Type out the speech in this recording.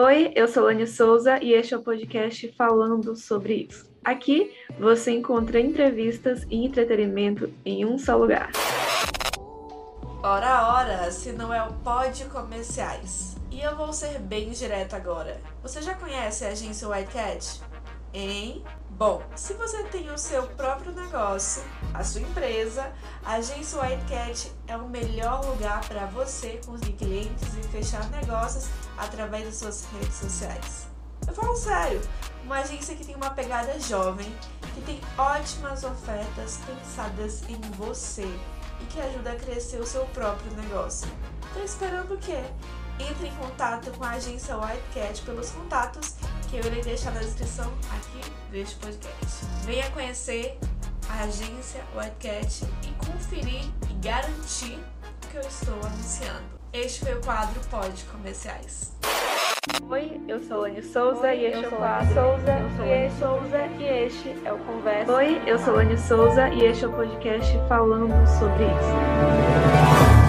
Oi, eu sou Lani Souza e este é o podcast falando sobre isso. Aqui você encontra entrevistas e entretenimento em um só lugar. Ora, ora, se não é o Pod Comerciais. E eu vou ser bem direto agora. Você já conhece a agência White Cat? Hein? Bom, se você tem o seu próprio negócio, a sua empresa, a agência White Cat é o melhor lugar para você conseguir clientes e fechar negócios através das suas redes sociais. Eu falo sério, uma agência que tem uma pegada jovem, que tem ótimas ofertas pensadas em você e que ajuda a crescer o seu próprio negócio. Tá esperando o quê? Entre em contato com a agência Whitecat pelos contatos que eu irei deixar na descrição aqui deste podcast. Venha conhecer a agência Whitecat e conferir e garantir o que eu estou anunciando. Este foi o quadro Pode Comerciais. Oi, eu sou Lani Souza e este é o quadro Souza, eu sou Lani Souza e este é o Conversa. Oi, eu sou Lani Souza e este é o podcast falando sobre isso.